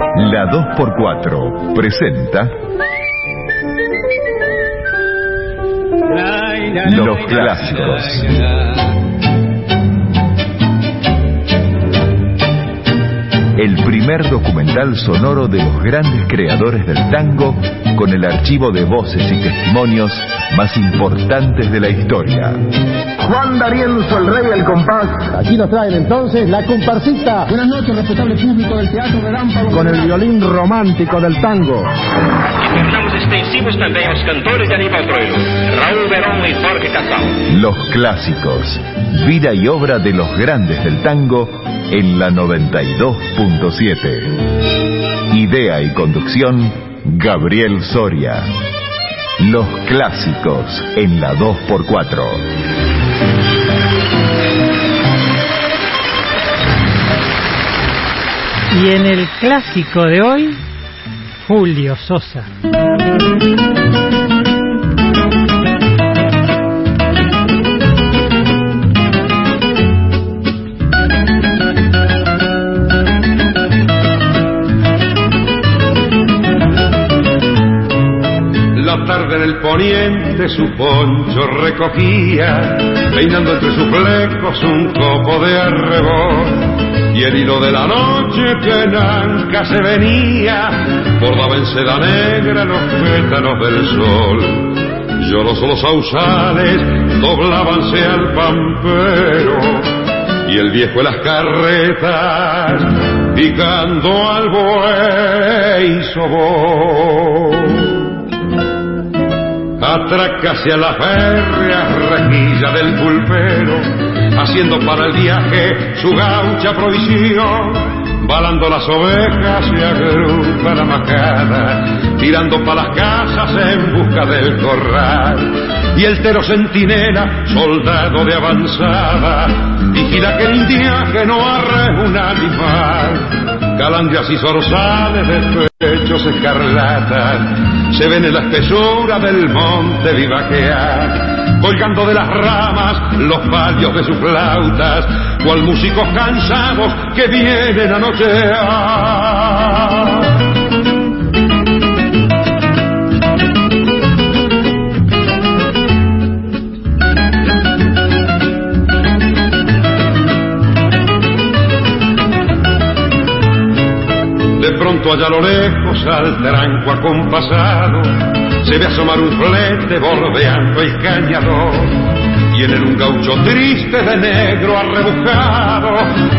La 2x4 presenta Los clásicos. El primer documental sonoro de los grandes creadores del tango con el archivo de voces y testimonios más importantes de la historia. Juan D'Arienzo, el rey del compás. Aquí nos traen entonces la comparsita. Buenas noches, respetable público del Teatro Relámpago. Con el violín romántico del tango. Estamos extensivos también los cantores de Aníbal Troilo, Raúl Verón y Jorge Casal. Los clásicos. Vida y obra de los grandes del tango en la 92.7. Idea y conducción, Gabriel Soria. Los clásicos en la 2x4. Y en el clásico de hoy, Julio Sosa. En poniente su poncho recogía, peinando entre sus flecos un copo de arrebol. Y el hilo de la noche que nanca se venía, bordaba en seda negra los pétalos del sol. Lloros los sausales doblábanse al pampero, y el viejo en las carretas, picando al buey sobó atraca hacia la férrea rejilla del pulpero, haciendo para el viaje su gaucha provisión, balando las ovejas se agrupa la macada, tirando para las casas en busca del corral. Y el tero centinela, soldado de avanzada, vigila que el viaje no arre un animal. Calandrias y zorzales de pechos escarlatas se ven en la espesura del monte vivaquear, colgando de las ramas los palios de sus flautas, cual músicos cansados que vienen a nochear. De pronto allá a lo lejos al tranco acompasado se ve asomar un flete bordeando el cañador y en él un gaucho triste de negro arrebujado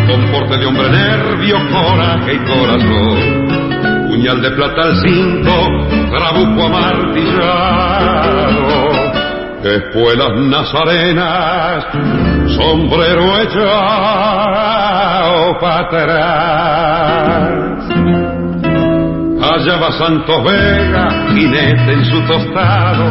con porte de hombre nervio, coraje y corazón. Puñal de plata al cinto, trabuco amartillado. Espuelas nazarenas sombrero echado para Allá va Santos Vega, jinete en su tostado,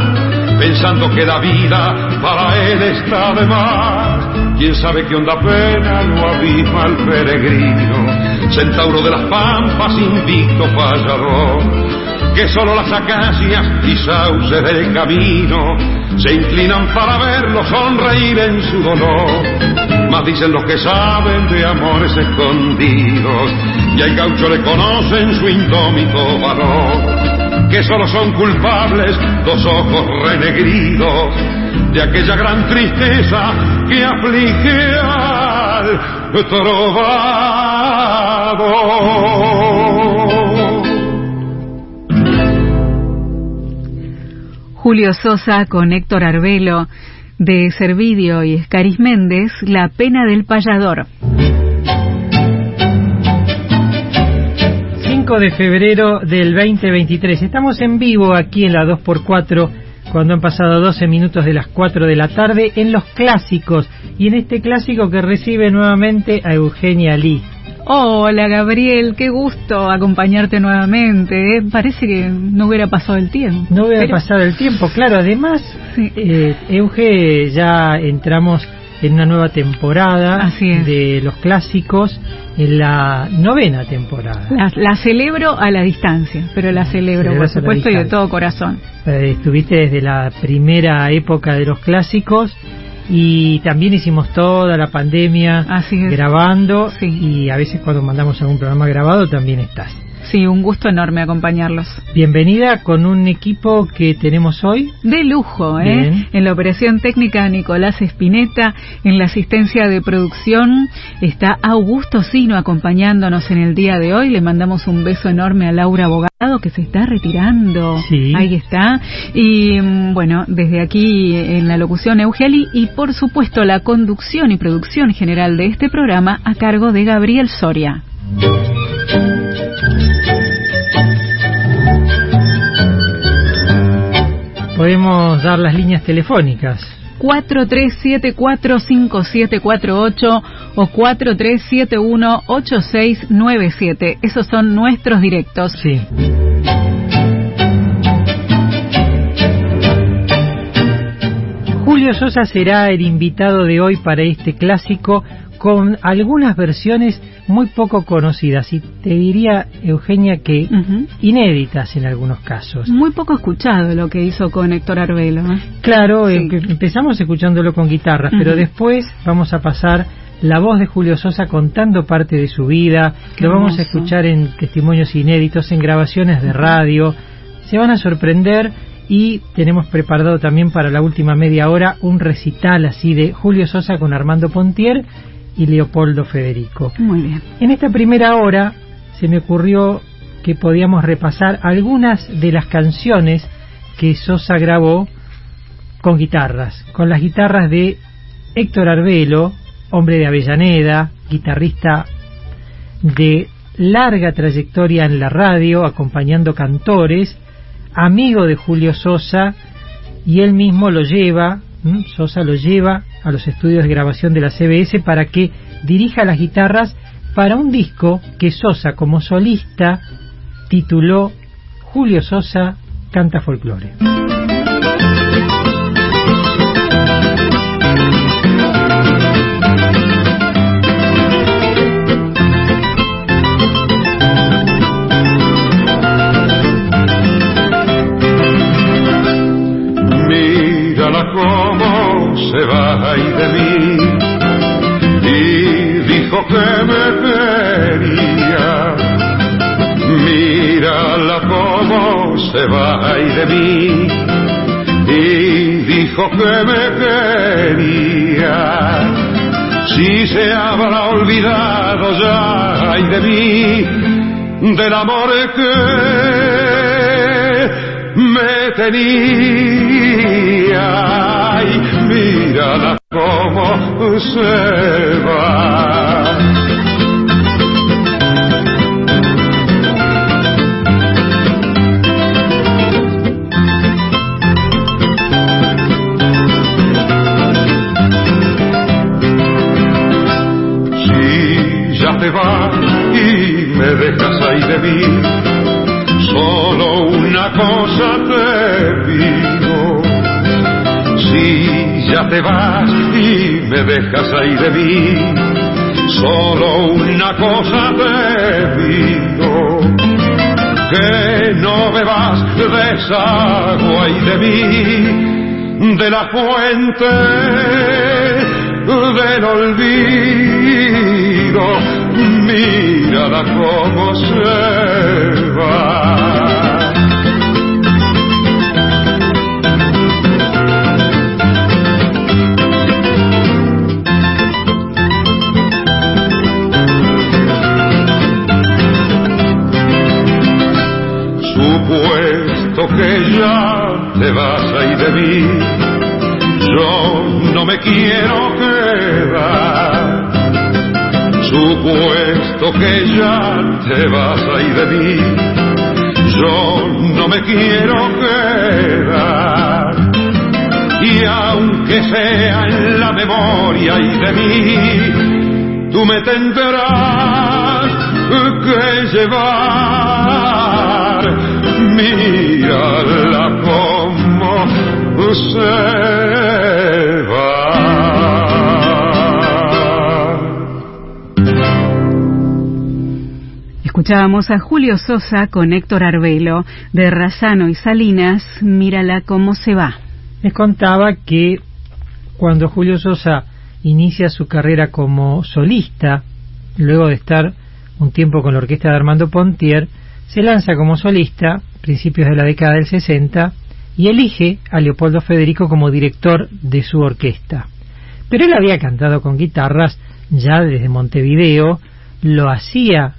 pensando que la vida para él está de más. Quién sabe qué onda pena lo abisma al peregrino, centauro de las pampas, invicto fallador, que solo las acacias y sauces del camino se inclinan para verlo sonreír en su dolor. Más dicen los que saben de amores escondidos, y al gaucho le conocen su indómito valor, que solo son culpables dos ojos renegridos de aquella gran tristeza que aflige al trovador. Julio Sosa con Héctor Arbelo, de Servidio y Escaris Méndez, La pena del payador. 5 de febrero del 2023. Estamos en vivo aquí en la 2x4 cuando han pasado 12 minutos de las 4 de la tarde en los clásicos y en este clásico que recibe nuevamente a Eugenia Lee. Hola Gabriel, qué gusto acompañarte nuevamente. ¿eh? Parece que no hubiera pasado el tiempo. No hubiera Pero- pasado el tiempo, claro. Además, Sí. eh, Euge, ya entramos en una nueva temporada Así es. de los clásicos, en la novena temporada. La, la celebro a la distancia, pero la celebro, por Celebras supuesto, y de todo corazón. Eh, estuviste desde la primera época de los clásicos y también hicimos toda la pandemia Así grabando Sí. y a veces cuando mandamos algún programa grabado también estás. Sí, un gusto enorme acompañarlos. Bienvenida con un equipo que tenemos hoy. De lujo, ¿eh? Bien. En la operación técnica Nicolás Espineta, en la asistencia de producción está Augusto Sino acompañándonos en el día de hoy. Le mandamos un beso enorme a Laura Abogado que se está retirando. Sí. Ahí está. Y mm, bueno, desde aquí en la locución Eugeli y por supuesto la conducción y producción general de este programa a cargo de Gabriel Soria. Podemos dar las líneas telefónicas. 43745748 o 43718697. Esos son nuestros directos. Sí. Julio Sosa será el invitado de hoy para este clásico con algunas versiones muy poco conocidas y te diría, Eugenia, que inéditas en algunos casos. Muy poco escuchado lo que hizo con Héctor Arbelo. ¿eh? Claro, Sí. em- empezamos escuchándolo con guitarras, pero después vamos a pasar la voz de Julio Sosa contando parte de su vida, Qué lo vamos a escuchar en testimonios inéditos, en grabaciones de radio, se van a sorprender y tenemos preparado también para la última media hora un recital así de Julio Sosa con Armando Pontier y Leopoldo Federico. Muy bien. En esta primera hora se me ocurrió que podíamos repasar algunas de las canciones que Sosa grabó con guitarras, con las guitarras de Héctor Arbelo, hombre de Avellaneda, guitarrista de larga trayectoria en la radio, acompañando cantores, amigo de Julio Sosa, y él mismo lo lleva. Sosa lo lleva a los estudios de grabación de la CBS para que dirija las guitarras para un disco que Sosa como solista tituló Julio Sosa canta folclore. Y dijo que me quería. Mírala cómo se va y de mí y dijo que me quería. Si se habrá olvidado ya ay de mí del amor que me tenía y mírala cómo se va. Si ya te vas y me dejas ahí de mí, solo una cosa te. Si ya te vas y me dejas ahí de mí, solo una cosa te pido. Que no bebas de esa agua y de mí, de la fuente del olvido. Mírala cómo se va. Ya te vas ahí de mí, yo no me quiero quedar. Supuesto que ya te vas ahí de mí, yo no me quiero quedar. Y aunque sea en la memoria y de mí, tú me tendrás que llevar. Como se va. Escuchábamos a Julio Sosa con Héctor Arbelo de Razano y Salinas. Mírala cómo se va. Les contaba que cuando Julio Sosa inicia su carrera como solista, luego de estar un tiempo con la orquesta de Armando Pontier, se lanza como solista, principios de la década del 60, y elige a Leopoldo Federico como director de su orquesta. Pero él había cantado con guitarras ya desde Montevideo, lo hacía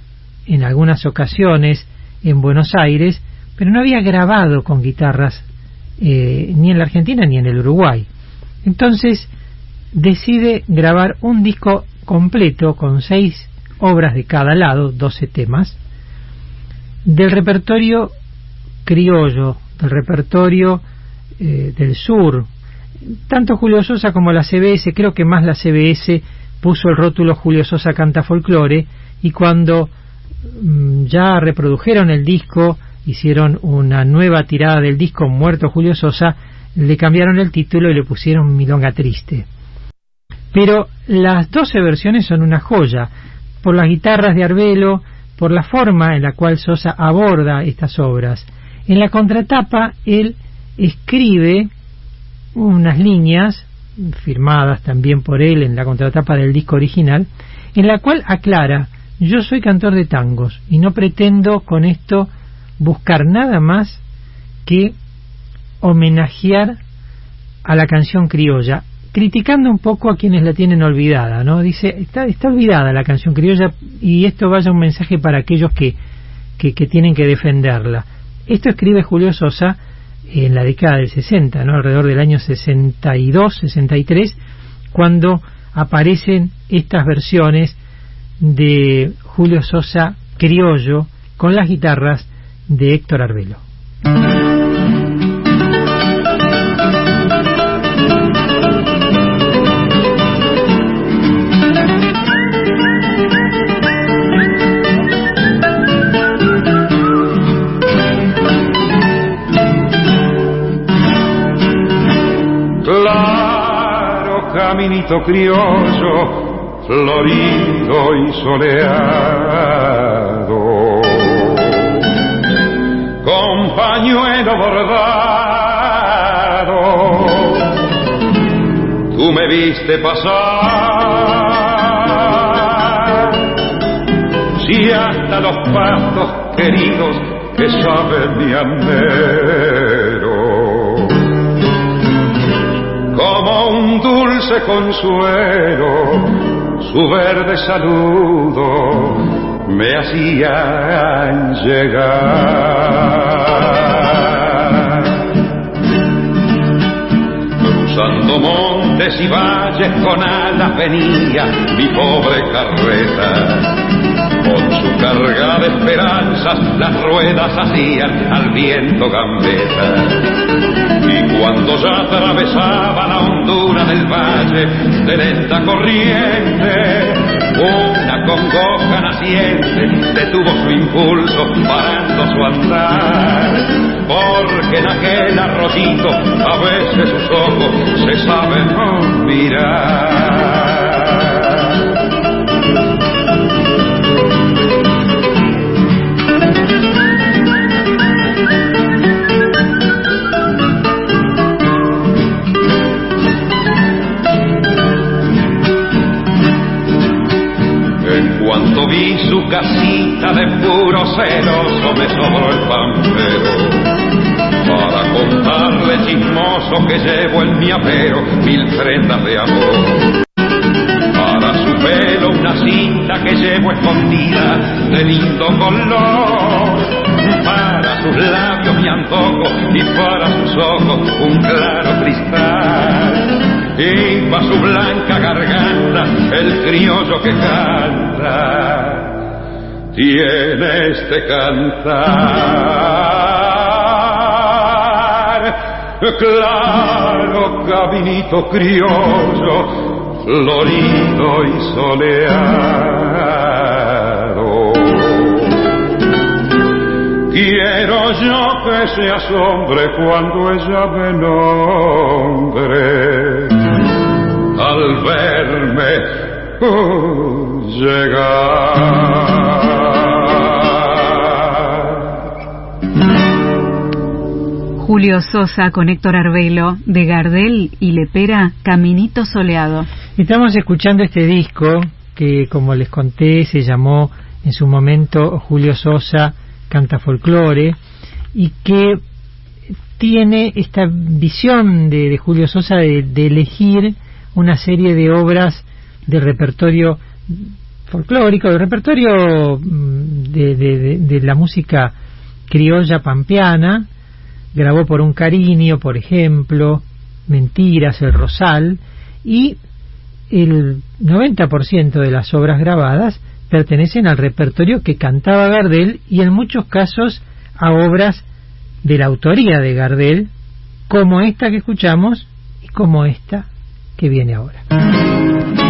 en algunas ocasiones en Buenos Aires, pero no había grabado con guitarras eh, ni en la Argentina ni en el Uruguay. Entonces decide grabar un disco completo con seis obras de cada lado, doce temas, del repertorio criollo, del repertorio eh, del sur. Tanto Julio Sosa como la CBS, creo que más la CBS puso el rótulo Julio Sosa canta folclore y cuando mm, ya reprodujeron el disco, hicieron una nueva tirada del disco Muerto Julio Sosa, le cambiaron el título y le pusieron Milonga Triste. Pero las doce versiones son una joya, por las guitarras de Arbelo, por la forma en la cual Sosa aborda estas obras. En la contratapa él escribe unas líneas, firmadas también por él en la contratapa del disco original, en la cual aclara, yo soy cantor de tangos y no pretendo con esto buscar nada más que homenajear a la canción criolla, criticando un poco a quienes la tienen olvidada, ¿no? Dice, está, está olvidada la canción criolla y esto vaya un mensaje para aquellos que, que, que tienen que defenderla. Esto escribe Julio Sosa en la década del 60, ¿no? alrededor del año 62, 63, cuando aparecen estas versiones de Julio Sosa criollo con las guitarras de Héctor Arbelo. Caminito criollo, florido y soleado, con pañuelo bordado, tú me viste pasar, si hasta los pastos queridos que saben mi anhelo como un dulce consuelo, su verde saludo me hacía llegar. Cruzando montes y valles con alas venía mi pobre carreta. Con su carga de esperanzas las ruedas hacían al viento gambeta cuando ya atravesaba la hondura del valle de lenta corriente, una congoja naciente detuvo su impulso parando su andar, porque en aquel arroyito a veces sus ojos se saben mirar. De puro celoso me sobró el pampero para contarle chismoso que llevo en mi apero mil prendas de amor. Para su pelo una cinta que llevo escondida de lindo color. Para sus labios mi antojo y para sus ojos un claro cristal y pa' su blanca garganta el criollo que canta tiene este cantar. Claro caminito criollo florido y soleado. Quiero yo que se asombre cuando ella me nombre. Al verme llegar. Julio Sosa con Héctor Arbelo, de Gardel y Lepera, Caminito Soleado. Estamos escuchando este disco que, como les conté, se llamó en su momento Julio Sosa canta folclore y que tiene esta visión de, Julio Sosa de, elegir una serie de obras de repertorio folclórico, de repertorio mm, de, de la música criolla pampeana, grabó por un cariño, por ejemplo, Mentiras, El Rosal, y el 90% de las obras grabadas pertenecen al repertorio que cantaba Gardel y en muchos casos a obras de la autoría de Gardel, como esta que escuchamos y como esta que viene ahora.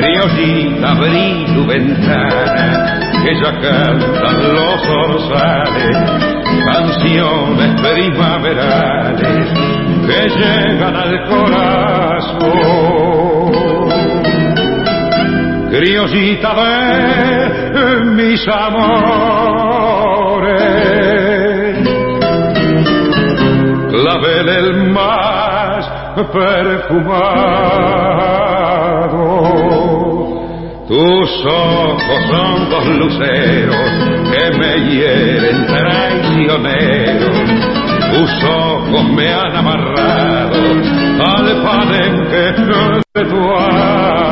Criollita, abrí tu ventana, que ya cantan los orzales, canciones primaverales que llegan al corazón criollita de mis amores, clavel el más perfumado. Tus ojos son dos luceros que me hieren traicioneros. Tus ojos me han amarrado al palenque de tu amor.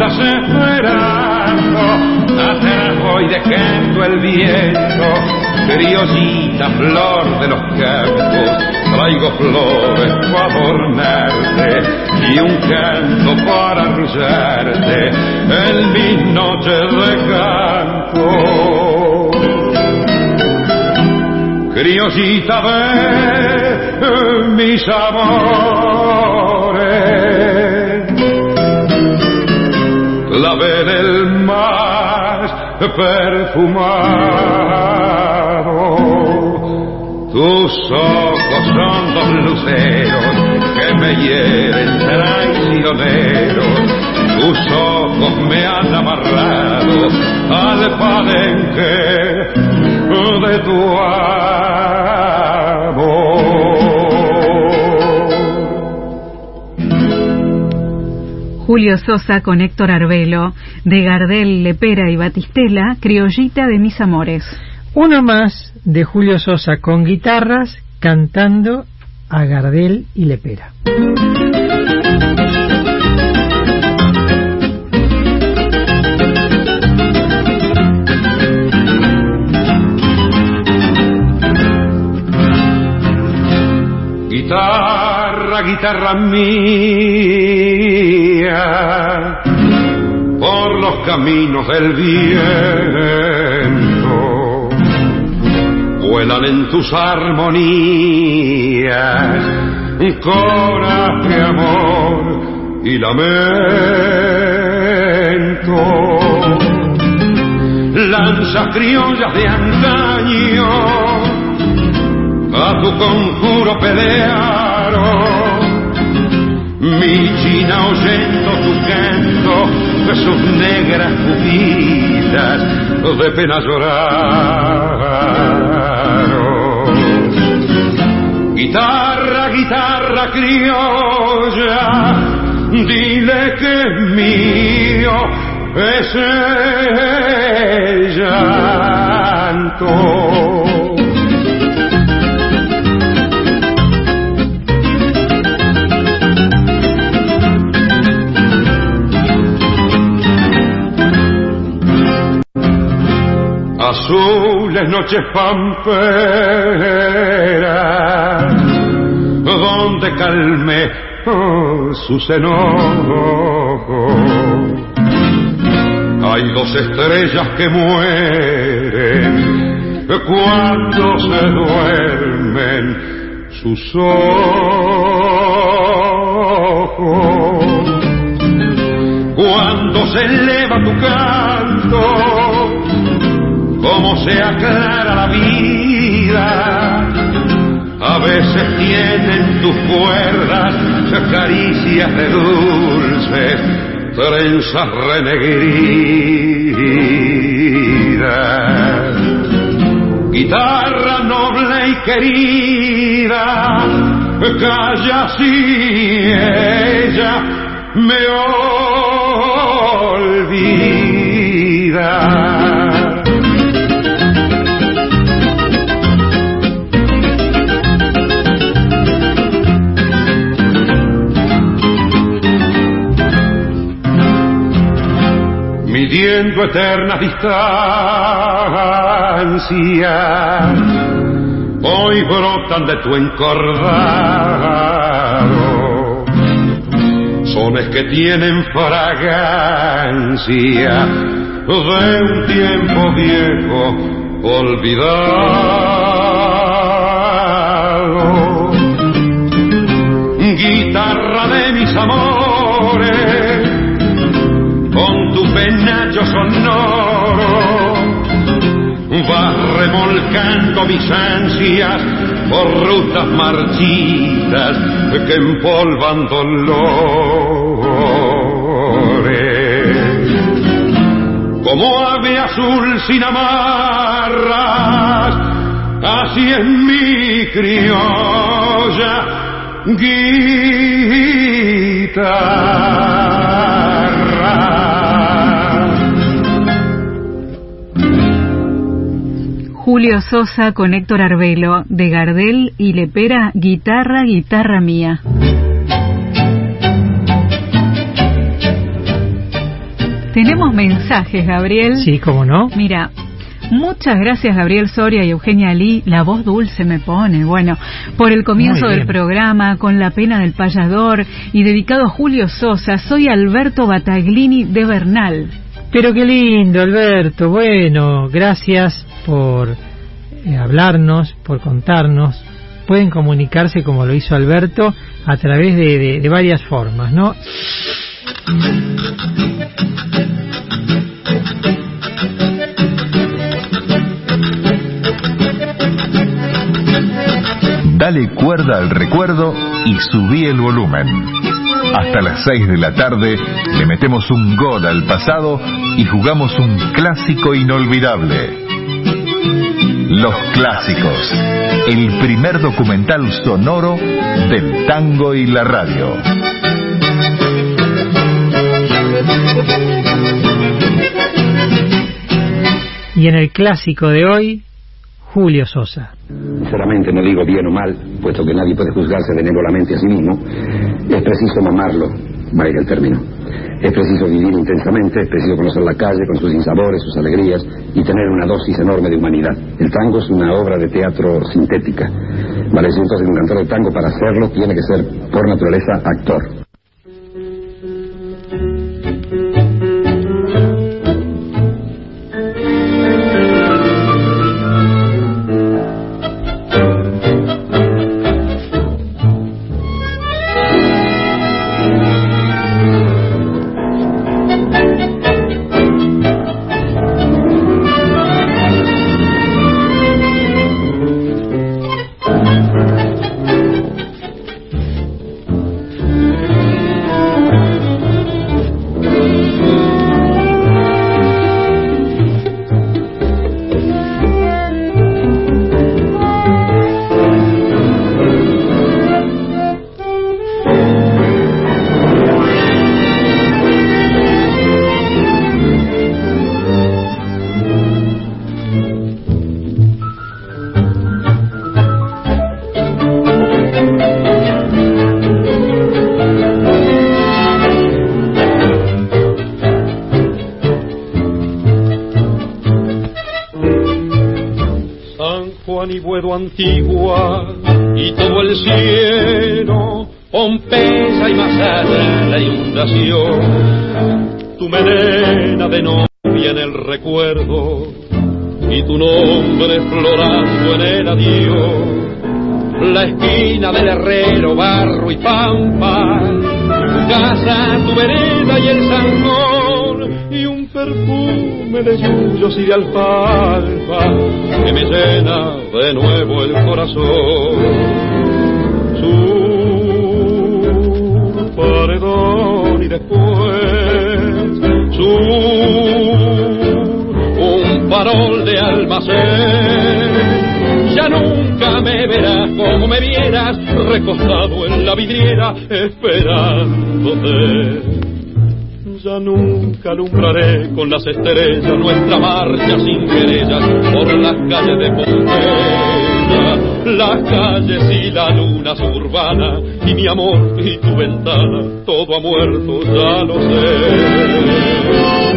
Estás esperando, atrás voy dejando el viento. Criollita flor de los campos, traigo flores para adornarte y un canto para arrullarte en mis noches de canto. Criollita de mis amores, del más perfumado. Tus ojos son dos luceros que me hieren traicioneros. Tus ojos me han amarrado al palenque de tu amor. Julio Sosa con Héctor Arbelo, de Gardel, Lepera y Batistela, Criollita de mis amores. Uno más de Julio Sosa con guitarras cantando a Gardel y Lepera. guitarra, guitarra mía, por los caminos del viento, vuelan en tus armonías, coraje, amor y lamento. Lanzas criollas de antaño a tu conjuro pelearon. Mi china oyendo tu canto, de sus negras pupilas de pena lloraron. Guitarra, guitarra criolla, dile que es mío ese llanto. Azules noches pamperas donde calme oh, sus enojos. Hay dos estrellas que mueren cuando se duermen sus ojos. Cuando se eleva tu canto, como se aclara la vida, a veces tienen tus cuerdas caricias de dulces trenzas renegridas. Guitarra noble y querida, calla si ella me olvida. Midiendo eterna distancia, hoy brotan de tu encordado, sones que tienen fragancia de un tiempo viejo olvidado. Guitarra de mis amores, penacho sonoro vas remolcando mis ansias por rutas marchitas que empolvan dolores. Como ave azul sin amarras, así es mi criolla guitarra. Julio Sosa con Héctor Arbelo, de Gardel y Lepera, guitarra, guitarra mía. Tenemos mensajes, Gabriel. Sí, cómo no. Mira, muchas gracias Gabriel Soria y Eugenia Lee, la voz dulce me pone, bueno, por el comienzo del programa, con la pena del payador y dedicado a Julio Sosa, soy Alberto Bataglini de Bernal. Pero qué lindo, Alberto. Bueno, gracias por eh, hablarnos, por contarnos. Pueden comunicarse como lo hizo Alberto a través de, varias formas, ¿no? Dale cuerda al recuerdo y subí el volumen. Hasta las 6 de la tarde le metemos un gol al pasado y jugamos un clásico inolvidable. Los clásicos, el primer documental sonoro del tango y la radio. Y en el clásico de hoy, Julio Sosa. Sinceramente no digo bien o mal, puesto que nadie puede juzgarse benévolamente a sí mismo. Es preciso mamarlo, valga el término. Es preciso vivir intensamente, es preciso conocer la calle con sus insabores, sus alegrías y tener una dosis enorme de humanidad. El tango es una obra de teatro sintética. Vale entonces un cantor de tango para hacerlo tiene que ser por naturaleza actor. Ya nunca me verás como me vieras recostado en la vidriera esperándote. Ya nunca alumbraré con las estrellas nuestra marcha sin querellas por las calles de Pompeya, las calles y la luna suburbana y mi amor y tu ventana, todo ha muerto, ya lo sé.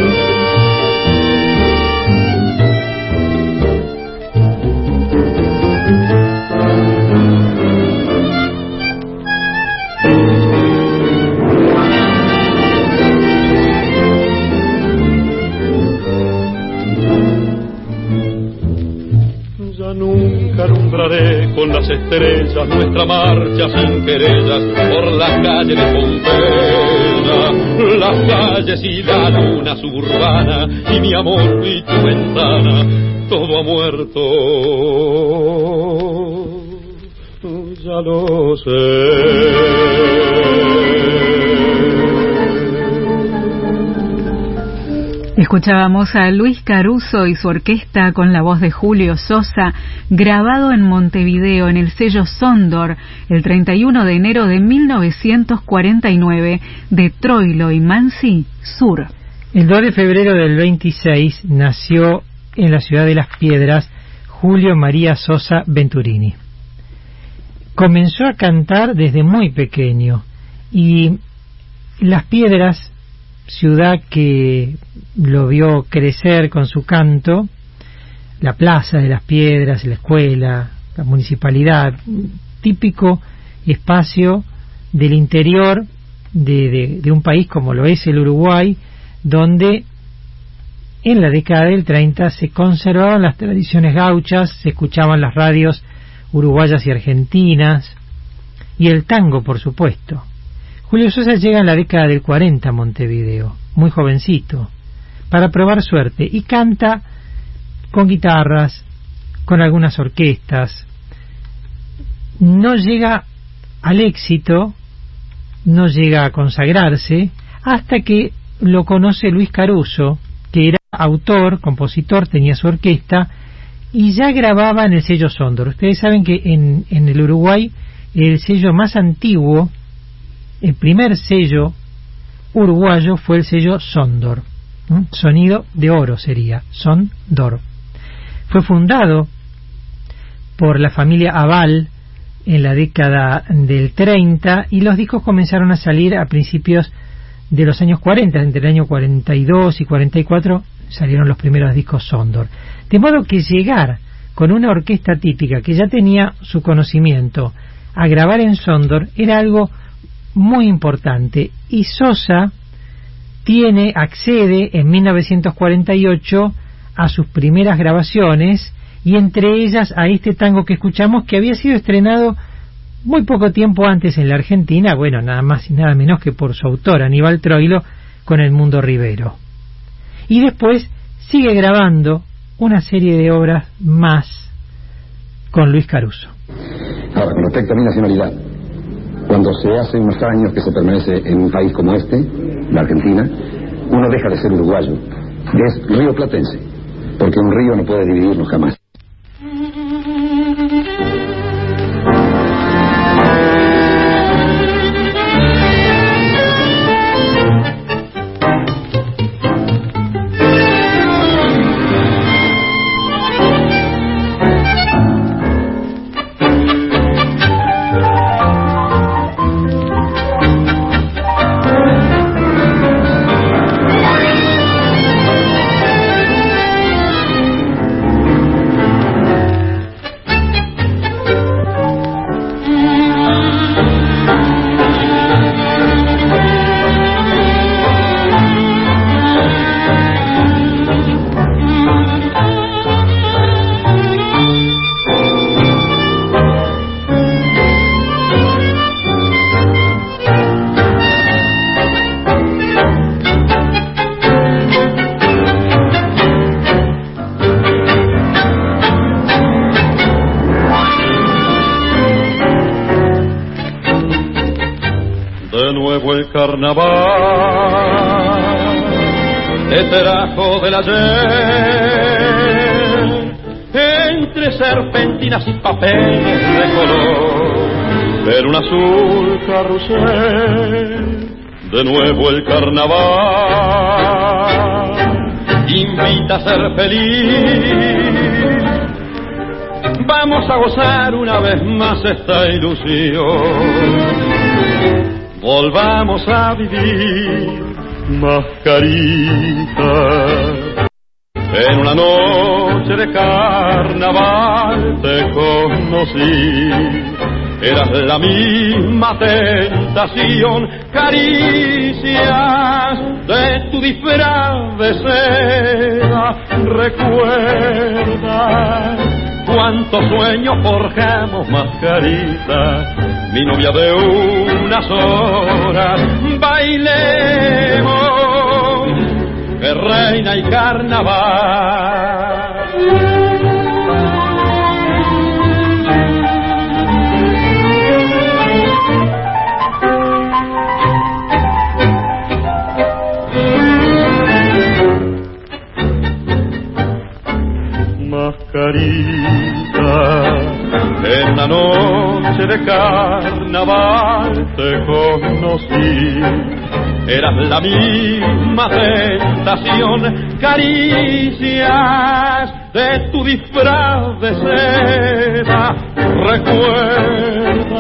Nuestra marcha sin querellas por las calles de Pompeya, las calles y la luna suburbana y mi amor y tu ventana, todo ha muerto, ya lo sé. Escuchábamos a Luis Caruso y su orquesta con la voz de Julio Sosa, grabado en Montevideo en el sello Sondor el 31 de enero de 1949 de Troilo y Mansi Sur. El 2 de febrero del 26 nació en la ciudad de Las Piedras Julio María Sosa Venturini. Comenzó a cantar desde muy pequeño y Las Piedras ciudad que lo vio crecer con su canto, la plaza de las piedras, la escuela, la municipalidad, típico espacio del interior de, de, un país como lo es el Uruguay, donde en la década del 30 se conservaban las tradiciones gauchas, se escuchaban las radios uruguayas y argentinas, y el tango, por supuesto. Julio Sosa llega en la década del 40 a Montevideo, muy jovencito, para probar suerte y canta con guitarras, con algunas orquestas. No llega al éxito, no llega a consagrarse, hasta que lo conoce Luis Caruso, que era autor, compositor, tenía su orquesta y ya grababa en el sello Sondor. Ustedes saben que en, en el Uruguay el sello más antiguo el primer sello uruguayo fue el sello Sondor. Sonido de oro sería, Sondor. Fue fundado por la familia Aval en la década del 30 y los discos comenzaron a salir a principios de los años 40, entre el año 42 y 44 salieron los primeros discos Sondor. De modo que llegar con una orquesta típica que ya tenía su conocimiento a grabar en Sondor era algo muy importante y Sosa tiene accede en 1948 a sus primeras grabaciones y entre ellas a este tango que escuchamos que había sido estrenado muy poco tiempo antes en la Argentina, bueno, nada más y nada menos que por su autor Aníbal Troilo con El Mundo Rivero. Y después sigue grabando una serie de obras más con Luis Caruso. Ahora, con respecto a mi nacionalidad, cuando se hace unos años que se permanece en un país como este, la Argentina, uno deja de ser uruguayo, es río platense, porque un río no puede dividirnos jamás. Entre serpentinas y papeles de color ver un azul carrusel de nuevo el carnaval invita a ser feliz vamos a gozar una vez más esta ilusión volvamos a vivir mascarita. Carnaval te conocí, eras la misma tentación, caricias de tu disfraz de seda, recuerda cuántos sueños forjamos mascarita mi novia de unas horas, bailemos, que reina y carnaval. Mascarita en una noche de carnaval te conocí. Eras la misma tentación, caricias de tu disfraz de seda. Recuerda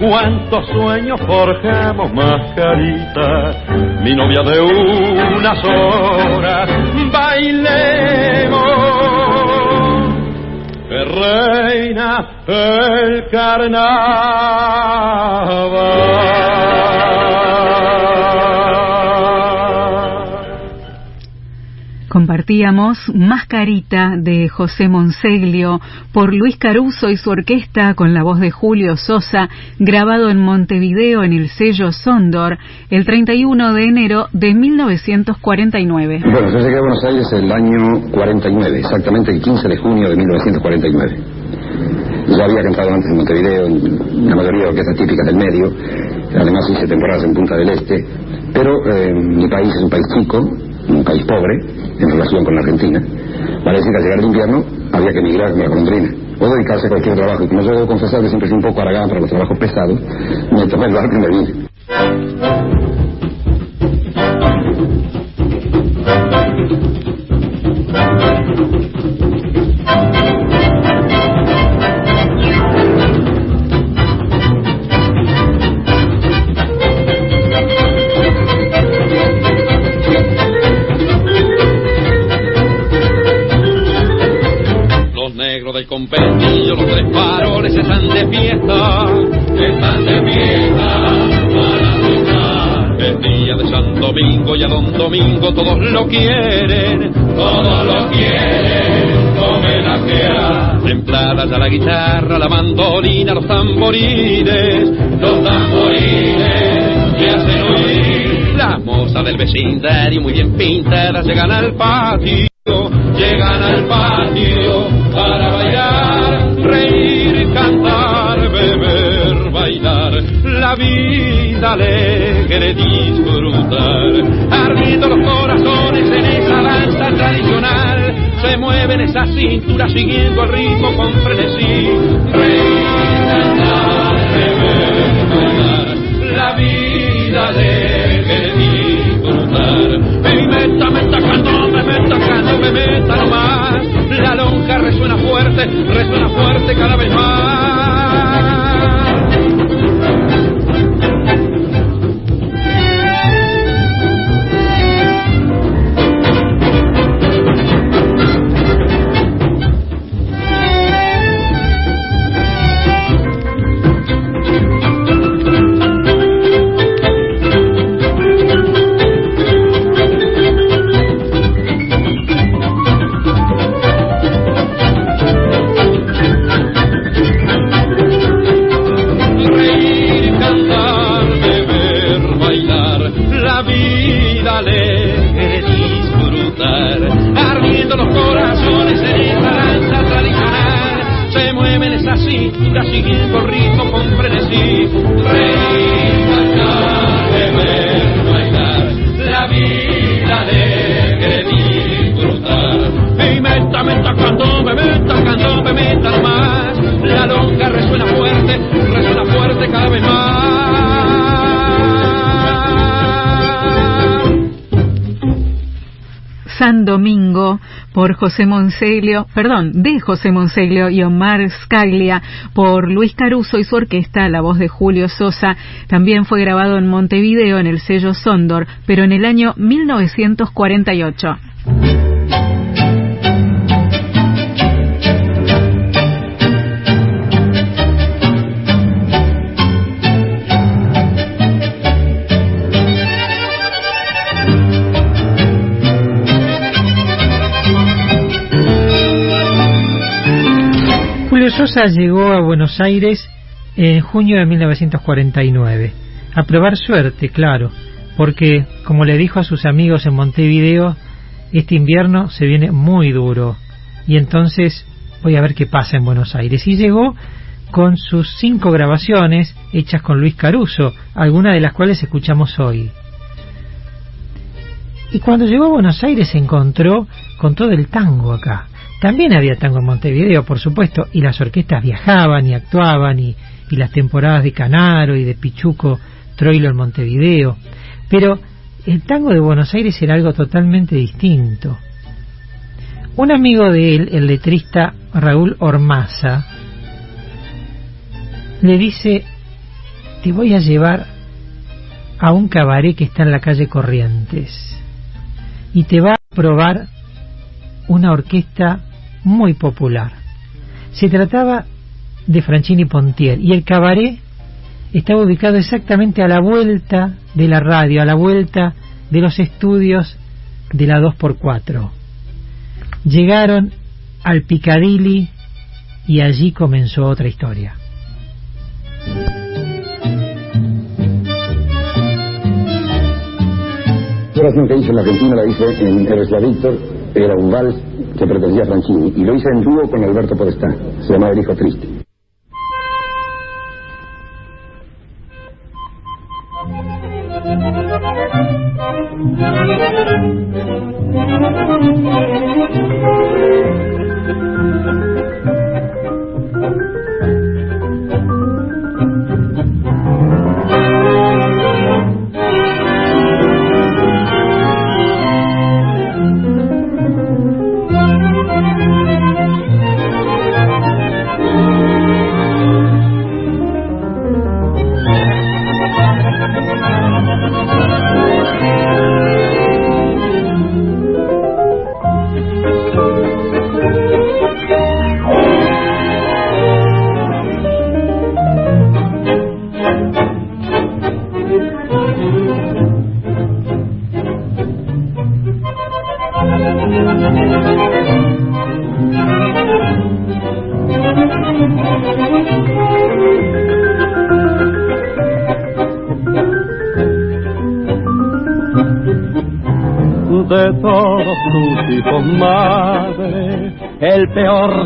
cuántos sueños forjamos, mascarita, mi novia de unas horas. Bailemos reina el carnaval. Compartíamos Mascarita de José Monseglio por Luis Caruso y su orquesta con la voz de Julio Sosa, grabado en Montevideo en el sello Sondor el 31 de enero de 1949. Bueno, yo llegué a Buenos Aires el año 49, exactamente el 15 de junio de 1949. Ya había cantado antes en Montevideo, en la mayoría de orquestas típicas del medio, además hice temporadas en Punta del Este, pero eh, mi país es un país chico, un país pobre en relación con la Argentina. Decir que al llegar el invierno había que emigrar como la golondrina o dedicarse a cualquier trabajo. Y como yo debo confesar que siempre soy un poco aragán para los trabajos pesados, me tomé el barco y me vine. Del compendio, los tres faroles están de fiesta, están de fiesta para bailar. El día de San Domingo y a Don Domingo todos lo quieren, todos lo quieren homenajear. Templadas a la guitarra, la mandolina, los tamborines, los tamborines que hacen oír. Las mozas del vecindario muy bien pintadas llegan al patio, llegan al patio para bailar, reír, cantar, beber, bailar, la vida alegre disfrutar, ardiendo los corazones en esa danza tradicional, se mueven esas cinturas siguiendo el ritmo con frenesí, reír, cantar, beber, la lonja resuena fuerte, resuena fuerte cada vez más. Por José Monseglio, perdón, de José Monseglio y Omar Scaglia por Luis Caruso y su orquesta, la voz de Julio Sosa. También fue grabado en Montevideo en el sello Sondor, pero en el año 1948. Sosa llegó a Buenos Aires en junio de 1949, a probar suerte, claro, porque, como le dijo a sus amigos en Montevideo, este invierno se viene muy duro y entonces voy a ver qué pasa en Buenos Aires. Y llegó con sus cinco grabaciones hechas con Luis Caruso, algunas de las cuales escuchamos hoy. Y cuando llegó a Buenos Aires se encontró con todo el tango acá. También había tango en Montevideo, por supuesto, y las orquestas viajaban y actuaban, y, las temporadas de Canaro y de Pichuco Troilo en Montevideo. Pero el tango de Buenos Aires era algo totalmente distinto. Un amigo de él, el letrista Raúl Ormaza, le dice, te voy a llevar a un cabaret que está en la calle Corrientes y te va a probar una orquesta muy popular. Se trataba de Franchini Pontier y el cabaret estaba ubicado exactamente a la vuelta de la radio, a la vuelta de los estudios de la 2x4. Llegaron al Piccadilly y allí comenzó otra historia. La oración que hice en la Argentina la hice en Eres la Víctor, era un vals que pertenecía a Franchini, y lo hice en dúo con Alberto Podestá, se llamaba El Hijo Triste.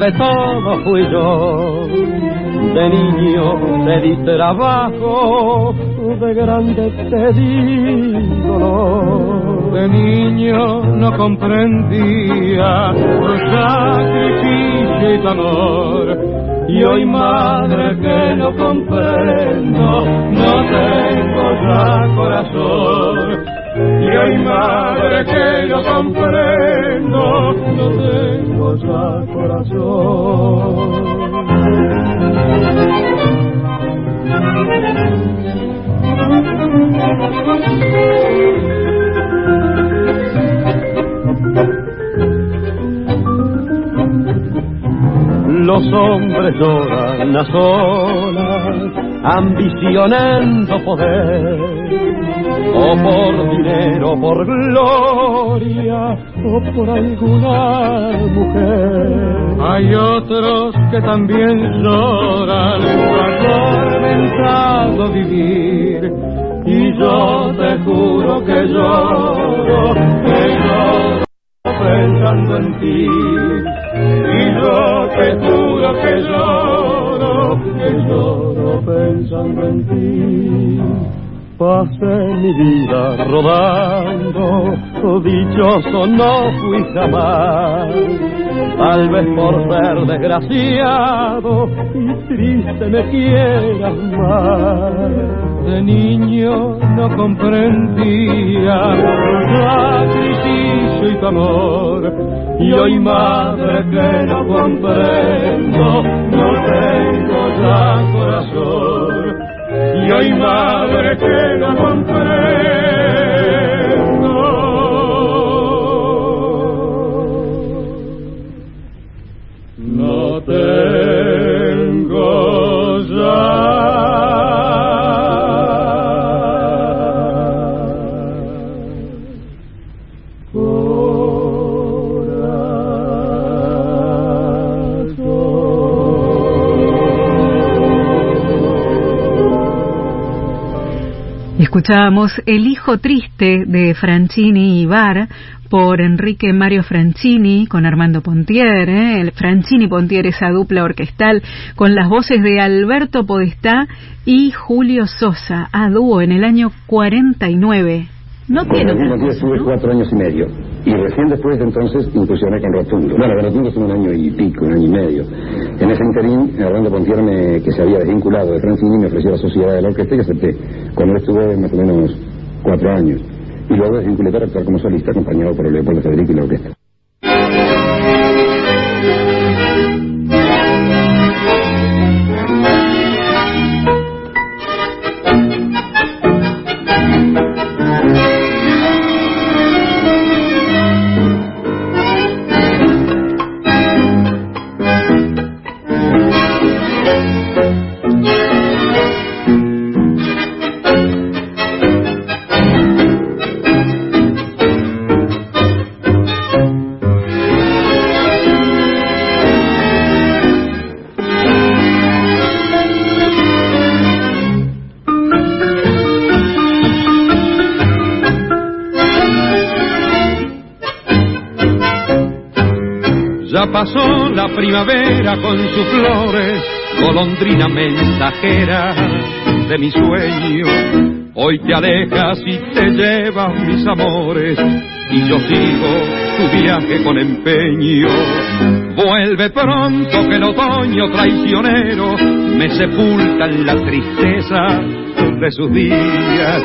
de todos fui yo. De niño te di trabajo, de grande te dolor. De niño no comprendía tu sacrificio y tu amor. Y hoy madre que no comprendo, no tengo ya corazón. Y hoy madre que no comprendo, no tengo ya corazón. Los hombres lloran a solas, ambicionando poder o por dinero, por gloria, o por alguna mujer. Hay otros que también lloran, atormentado vivir, y yo te juro que lloro, que lloro pensando en ti, y yo te juro que lloro, que lloro pensando en ti. Pasé mi vida rodando dichoso no fui jamás. Tal vez por ser desgraciado y triste me quieras más. De niño no comprendía sacrificio y tu amor. Y hoy madre que no comprendo, no tengo ya corazón. Y hoy madre que no comprendo. Escuchábamos El hijo triste de Franchini y Bar por Enrique Mario Franchini con Armando Pontier, ¿eh? el Franchini Pontier, esa dupla orquestal, con las voces de Alberto Podestá y Julio Sosa, a dúo en el año 49. No tiene otro. ¿no? estuve cuatro años y medio. Y recién después de entonces incursioné con Rotundo. Bueno, con Rotundo fue un año y pico, un año y medio. En ese interín, Armando Pontier, me, que se había desvinculado de Franchini, me ofreció la sociedad de la orquesta y acepté. Cuando estuve más o menos cuatro años y luego desvinculé para actuar como solista acompañado por Leopoldo Federico y la orquesta. Pasó la primavera con sus flores, golondrina mensajera de mi sueño. Hoy te alejas y te llevas mis amores, y yo sigo tu viaje con empeño. Vuelve pronto que el otoño traicionero me sepulta en la tristeza de sus días.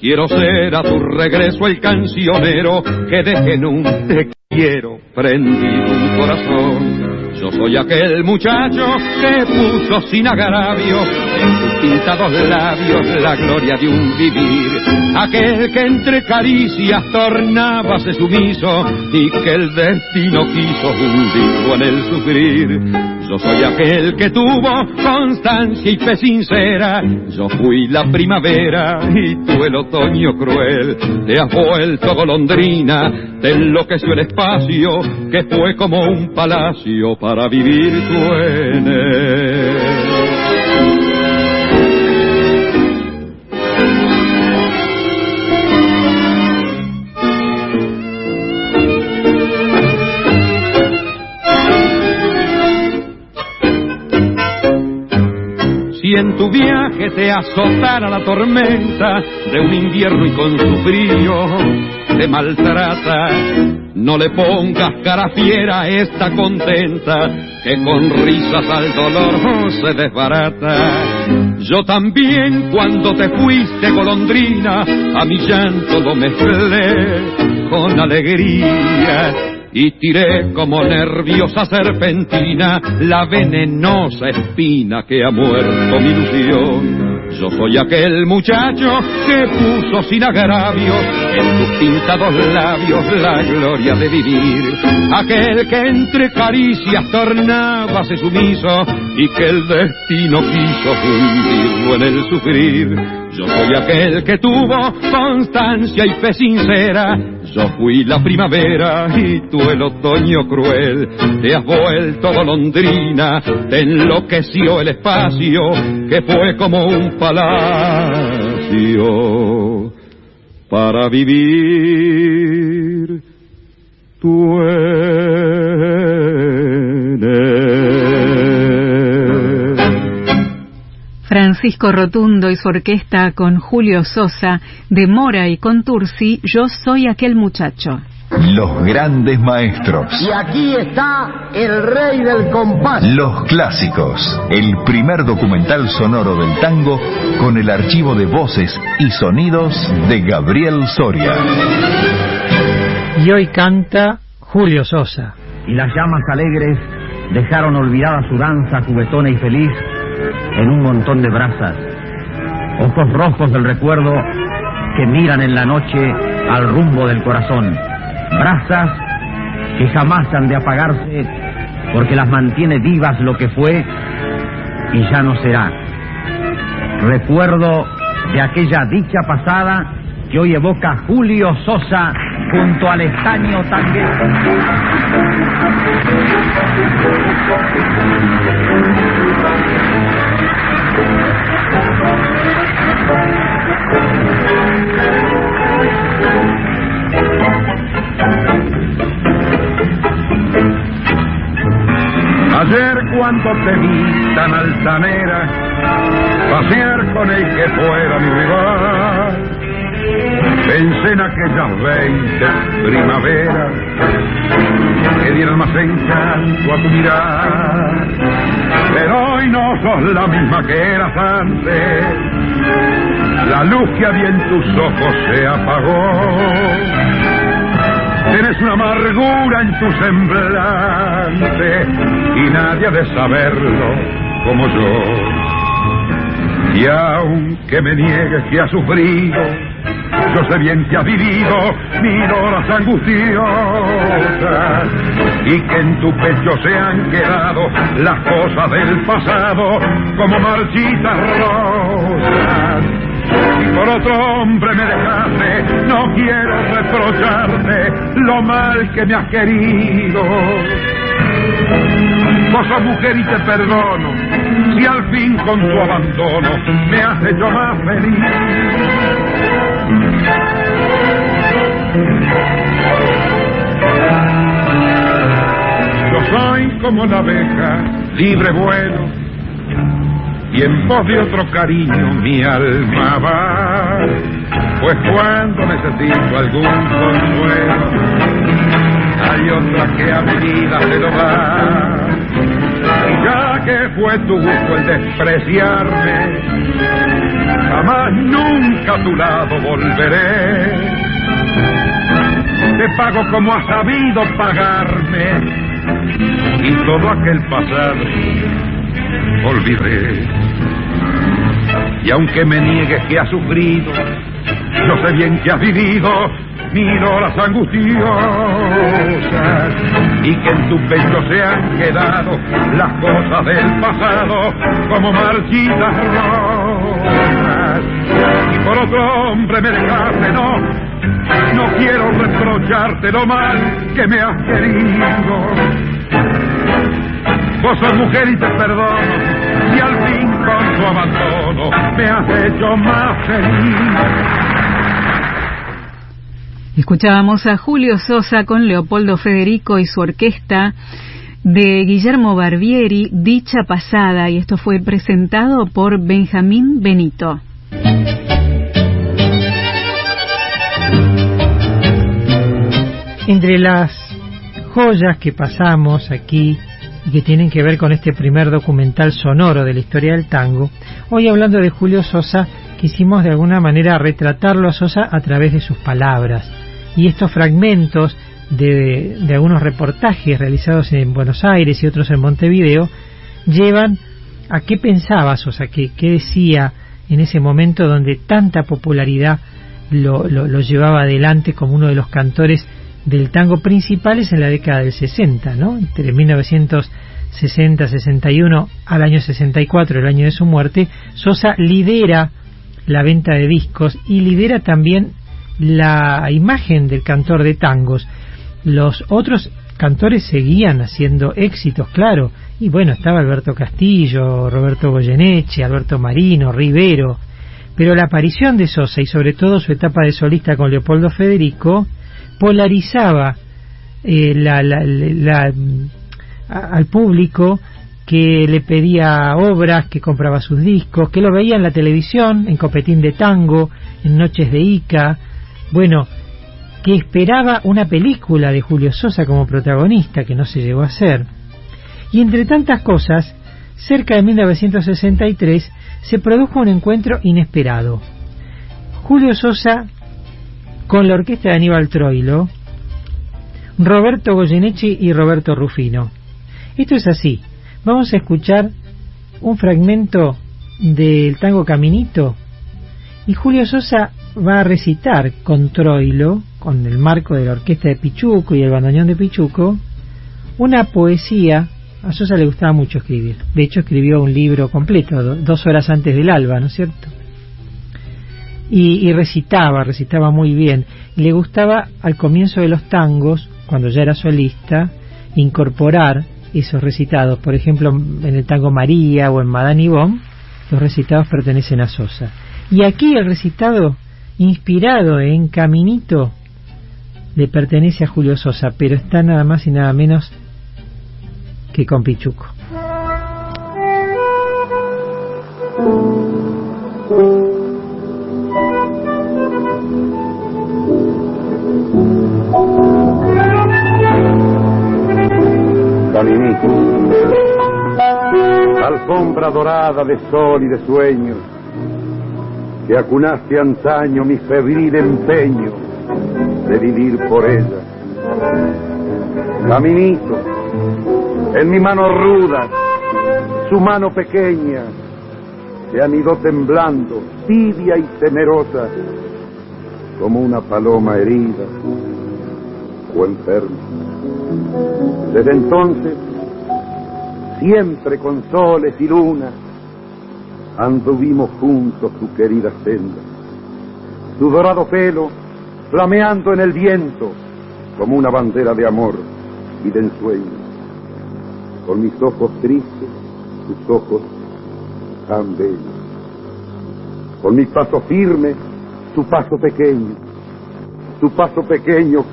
Quiero ser a tu regreso el cancionero que deje en un te quiero prendido un corazón. Yo soy aquel muchacho que puso sin agravio en tus pintados labios la gloria de un vivir. Aquel que entre caricias tornábase sumiso y que el destino quiso hundirlo en el sufrir. Yo soy aquel que tuvo constancia y fe sincera. Yo fui la primavera y tú el otoño cruel. Te has vuelto golondrina, te enloqueció el espacio que fue como un palacio para vivir tú en él. En tu viaje te azotara la tormenta de un invierno y con su frío te maltrata, no le pongas cara fiera esta contenta que con risas al dolor se desbarata. Yo también cuando te fuiste golondrina a mi llanto lo mezclé con alegría y tiré como nerviosa serpentina la venenosa espina que ha muerto mi ilusión. Yo soy aquel muchacho que puso sin agravios en tus pintados labios la gloria de vivir. Aquel que entre caricias tornábase sumiso y que el destino quiso fundirlo en el sufrir. Yo soy aquel que tuvo constancia y fe sincera. Yo fui la primavera y tú el otoño cruel. Te has vuelto golondrina, te enloqueció el espacio que fue como un palacio para vivir. Tú Francisco Rotundo y su orquesta con Julio Sosa, de Mora y con Tursi, Yo soy aquel muchacho. Los grandes maestros. Y aquí está el rey del compás. Los clásicos. El primer documental sonoro del tango con el archivo de voces y sonidos de Gabriel Soria. Y hoy canta Julio Sosa. Y las llamas alegres dejaron olvidada su danza juguetona y feliz en un montón de brasas. Ojos rojos del recuerdo que miran en la noche al rumbo del corazón brasas que jamás han de apagarse porque las mantiene vivas lo que fue y ya no será. Recuerdo de aquella dicha pasada que hoy evoca Julio Sosa junto al estaño tanguero. Ayer cuando te vi tan altanera, pasear con el que fuera mi rival. Pensé en aquellas veinte primaveras que dieron más encanto a tu mirar. Pero hoy no sos la misma que eras antes. La luz que había en tus ojos se apagó Tienes una amargura en tu semblante y nadie ha de saberlo como yo. Y aunque me niegues que has sufrido, yo sé bien que has vivido mil horas angustiosas y que en tu pecho se han quedado las cosas del pasado como marchitas rosas por otro hombre me dejaste, no quiero reprocharte lo mal que me has querido. Vos sos mujer y te perdono, si al fin con tu abandono me has hecho más feliz. Yo soy como la abeja, libre vuelo y en pos de otro cariño mi alma va. Pues cuando necesito algún consuelo, hay otra que a mi vida se lo da. Ya que fue tu gusto el despreciarme, jamás nunca a tu lado volveré. Te pago como has sabido pagarme y todo aquel pasado olvidé. Y aunque me niegues que has sufrido, yo sé bien que has vivido mil horas angustiosas y que en tu pecho se han quedado las cosas del pasado como marchitas rosas. Y por otro hombre me dejaste, no, no quiero reprocharte lo mal que me has querido. Vos sos mujer y te perdono, y al fin con tu abandono me has hecho más feliz. Escuchábamos a Julio Sosa con Leopoldo Federico y su orquesta de Guillermo Barbieri, Dicha Pasada, y esto fue presentado por Benjamín Benito. Entre las joyas que pasamos aquí y que tienen que ver con este primer documental sonoro de la historia del tango, hoy hablando de Julio Sosa, quisimos de alguna manera retratarlo a Sosa a través de sus palabras. Y estos fragmentos de, de algunos reportajes realizados en Buenos Aires y otros en Montevideo llevan a qué pensaba Sosa, qué, qué decía en ese momento donde tanta popularidad lo, lo, lo llevaba adelante como uno de los cantores del tango principales en la década del 60, ¿no? Entre 1960-61 al año 64, el año de su muerte, Sosa lidera la venta de discos y lidera también la imagen del cantor de tangos. Los otros cantores seguían haciendo éxitos, claro, y bueno, estaba Alberto Castillo, Roberto Goyeneche, Alberto Marino, Rivero, pero la aparición de Sosa y sobre todo su etapa de solista con Leopoldo Federico polarizaba eh, al público que le pedía obras, que compraba sus discos, que lo veía en la televisión, en Copetín de Tango, en Noches de Ica, bueno, que esperaba una película de Julio Sosa como protagonista, que no se llegó a hacer. Y entre tantas cosas, cerca de 1963 se produjo un encuentro inesperado. Julio Sosa con la orquesta de Aníbal Troilo, Roberto Goyeneche y Roberto Rufino. Esto es así. Vamos a escuchar un fragmento del tango Caminito y Julio Sosa va a recitar con Troilo, con el marco de la orquesta de Pichuco y el bandoneón de Pichuco, una poesía. A Sosa le gustaba mucho escribir. De hecho, escribió un libro completo, dos horas antes del alba, ¿no es cierto? Y, y recitaba, recitaba muy bien. Le gustaba al comienzo de los tangos, cuando ya era solista, incorporar esos recitados. Por ejemplo, en el tango María o en Madame Yvonne, los recitados pertenecen a Sosa. Y aquí el recitado inspirado en Caminito le pertenece a Julio Sosa, pero está nada más y nada menos que con Pichuco. Alfombra dorada de sol y de sueños, que acunaste antaño mi febril empeño de vivir por ella. Caminito, en mi mano ruda, su mano pequeña, se anidó temblando, tibia y temerosa, como una paloma herida o enferma. Desde entonces, siempre con soles y lunas, anduvimos juntos tu querida senda. Tu dorado pelo flameando en el viento como una bandera de amor y de ensueño. Con mis ojos tristes, tus ojos tan bellos. Con mi paso firme, tu paso pequeño, tu paso pequeño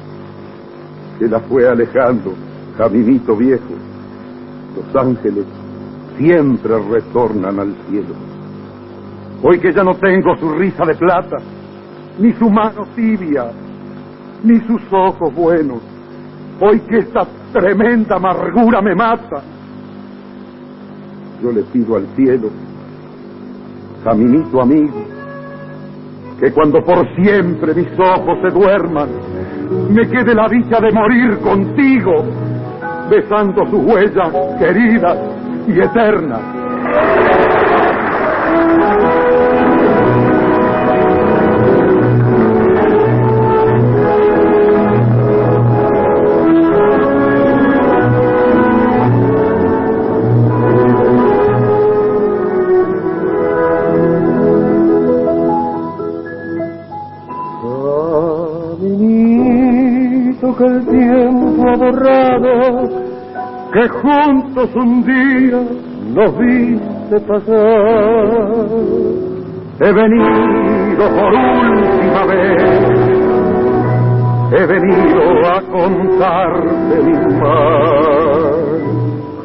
que la fue alejando, caminito viejo. Los ángeles siempre retornan al cielo. Hoy que ya no tengo su risa de plata, ni su mano tibia, ni sus ojos buenos, hoy que esta tremenda amargura me mata, yo le pido al cielo, caminito amigo, que cuando por siempre mis ojos se duerman, me quede la dicha de morir contigo, besando sus huellas queridas y eternas. Un día nos viste pasar. He venido por última vez, he venido a contarte mi mal.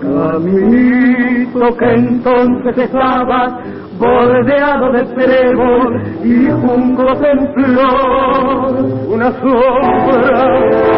Caminito que entonces estabas bordeado de trébol y juncos en flor, una sombra,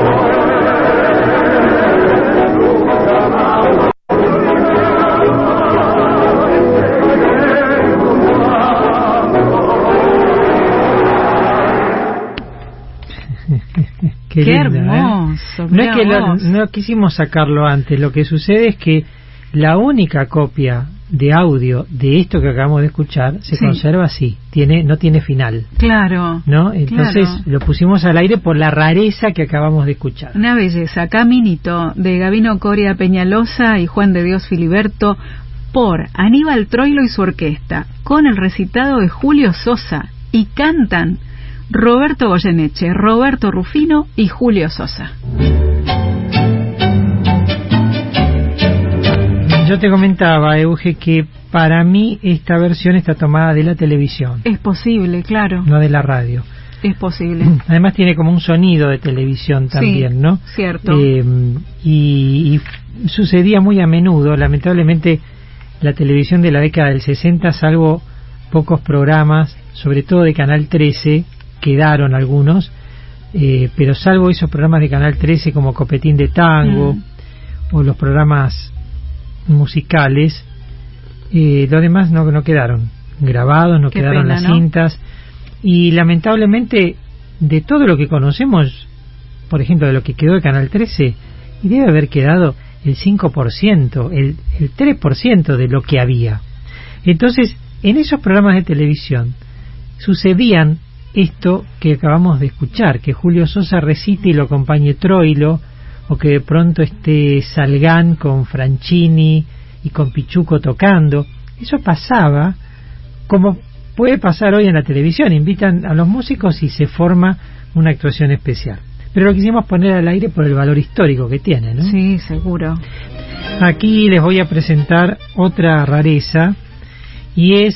Qué, Qué ¿eh? hermoso, No es que lo- no quisimos sacarlo antes, lo que sucede es que la única copia de audio de esto que acabamos de escuchar se Sí. conserva así, tiene no tiene final, Claro. ¿no? Entonces Claro. lo pusimos al aire por la rareza que acabamos de escuchar. Una belleza. Caminito de Gabino Coria Peñalosa y Juan de Dios Filiberto por Aníbal Troilo y su orquesta, con el recitado de Julio Sosa, y cantan Roberto Goyeneche, Roberto Rufino y Julio Sosa. Yo te comentaba, Euge, que para mí esta versión está tomada de la televisión. Es posible, claro. No de la radio. Es posible. Además tiene como un sonido de televisión también, ¿no? Cierto. Eh, y, y, sucedía muy a menudo, lamentablemente la televisión de la década del 60, salvo pocos programas, sobre todo de Canal 13, quedaron algunos, eh, pero salvo esos programas de Canal 13 como Copetín de Tango mm. o los programas musicales, eh, los demás no, no quedaron grabados, no quedaron las cintas y lamentablemente de todo lo que conocemos, por ejemplo, de lo que quedó de Canal 13, y debe haber quedado el 5%, el, el 3% de lo que había. Entonces, en esos programas de televisión sucedían esto que acabamos de escuchar, que Julio Sosa recite y lo acompañe Troilo, o que de pronto esté Salgán con Franchini y con Pichuco tocando. Eso pasaba como puede pasar hoy en la televisión. Invitan a los músicos y se forma una actuación especial. Pero lo quisimos poner al aire por el valor histórico que tiene, ¿no? Sí, seguro. Aquí les voy a presentar otra rareza y es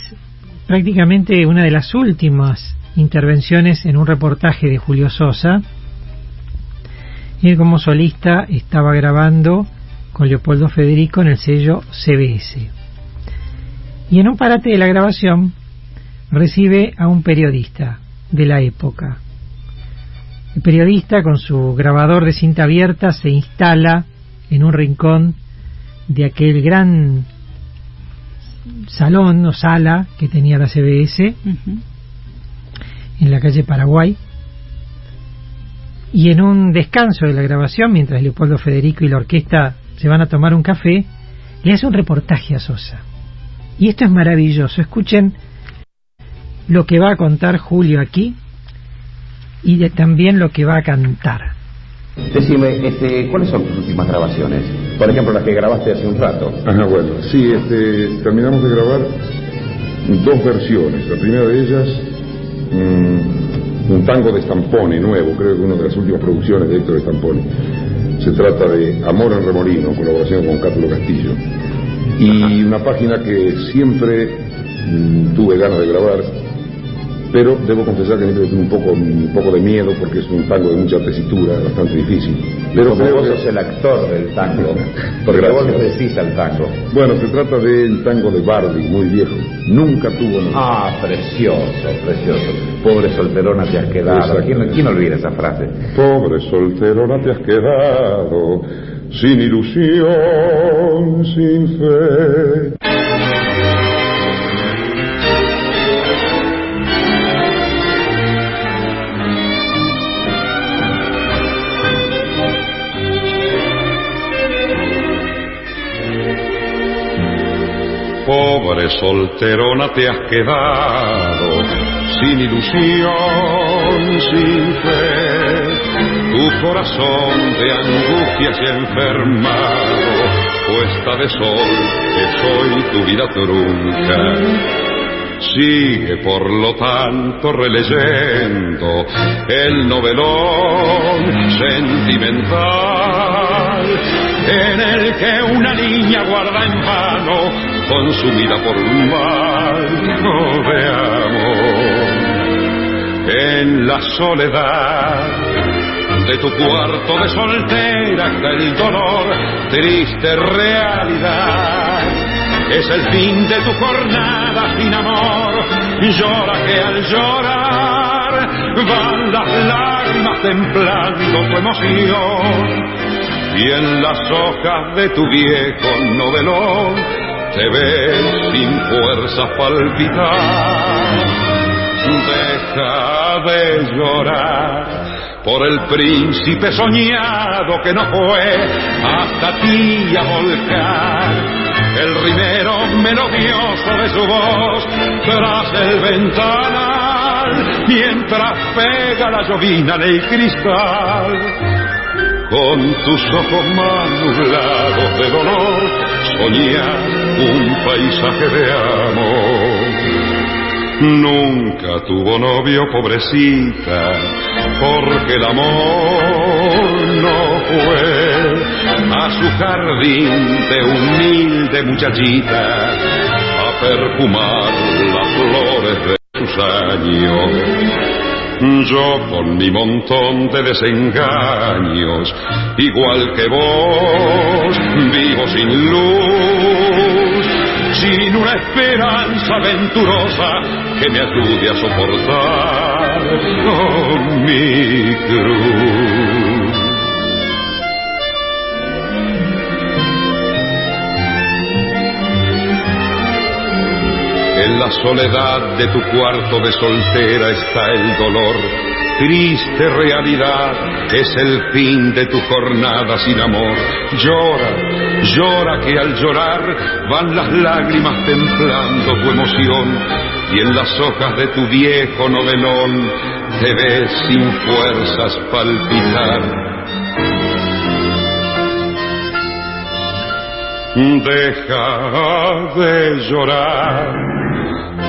prácticamente una de las últimas intervenciones en un reportaje de Julio Sosa. Él como solista estaba grabando con Leopoldo Federico en el sello CBS. Y en un parate de la grabación recibe a un periodista de la época. El periodista con su grabador de cinta abierta se instala en un rincón de aquel gran salón o sala que tenía la CBS en la calle Paraguay. Y en un descanso de la grabación, mientras Leopoldo Federico y la orquesta se van a tomar un café, le hace un reportaje a Sosa. Y esto es maravilloso. Escuchen lo que va a contar Julio aquí y de, también lo que va a cantar. Decime, este, ¿cuáles son tus últimas grabaciones? Por ejemplo, las que grabaste hace un rato. Ajá, bueno, sí, este, terminamos de grabar dos versiones. La primera de ellas, un tango de Stampone nuevo, creo que una de las últimas producciones de Héctor Stampone. Se trata de Amor en Remolino, colaboración con Cátulo Castillo. Y una página que siempre mm, tuve ganas de grabar, pero debo confesar que tengo un poco, un poco de miedo porque es un tango de mucha tesitura, bastante difícil. Pero como vos sos el actor del tango, porque vos le decís al tango. Bueno, se trata del tango de Bardi, muy viejo. Nunca tuvo nombre. Ah, precioso, precioso. Pobre solterona te has quedado. ¿Quién, ¿Quién olvida esa frase? Pobre solterona te has quedado, sin ilusión, sin fe. Pobre solterona te has quedado, sin ilusión, sin fe. Tu corazón de angustias enfermado, puesta de sol, que soy tu vida trunca. Sigue por lo tanto releyendo el novelón sentimental en el que una niña guarda en vano consumida por un mal de amor. En la soledad de tu cuarto de soltera está el dolor, triste realidad. Es el fin de tu jornada sin amor, llora que al llorar van las lágrimas templando tu emoción. Y en las hojas de tu viejo novelón te ves sin fuerza palpitar. Deja de llorar por el príncipe soñado que no fue hasta ti a volcar. El rimero melodioso de su voz tras el ventanal, mientras pega la llovina en cristal con tus ojos más nublados de dolor, soñar un paisaje de amor. Nunca tuvo novio, pobrecita, porque el amor no fue a su jardín de humilde muchachita a perfumar las flores de sus años yo con mi montón de desengaños, igual que vos, vivo sin luz, sin una esperanza aventurosa que me ayude a soportar mi cruz. La soledad de tu cuarto de soltera está el dolor. Triste realidad es el fin de tu jornada sin amor. Llora, llora que al llorar van las lágrimas templando tu emoción. Y en las hojas de tu viejo novelón te ves sin fuerzas palpitar. Deja de llorar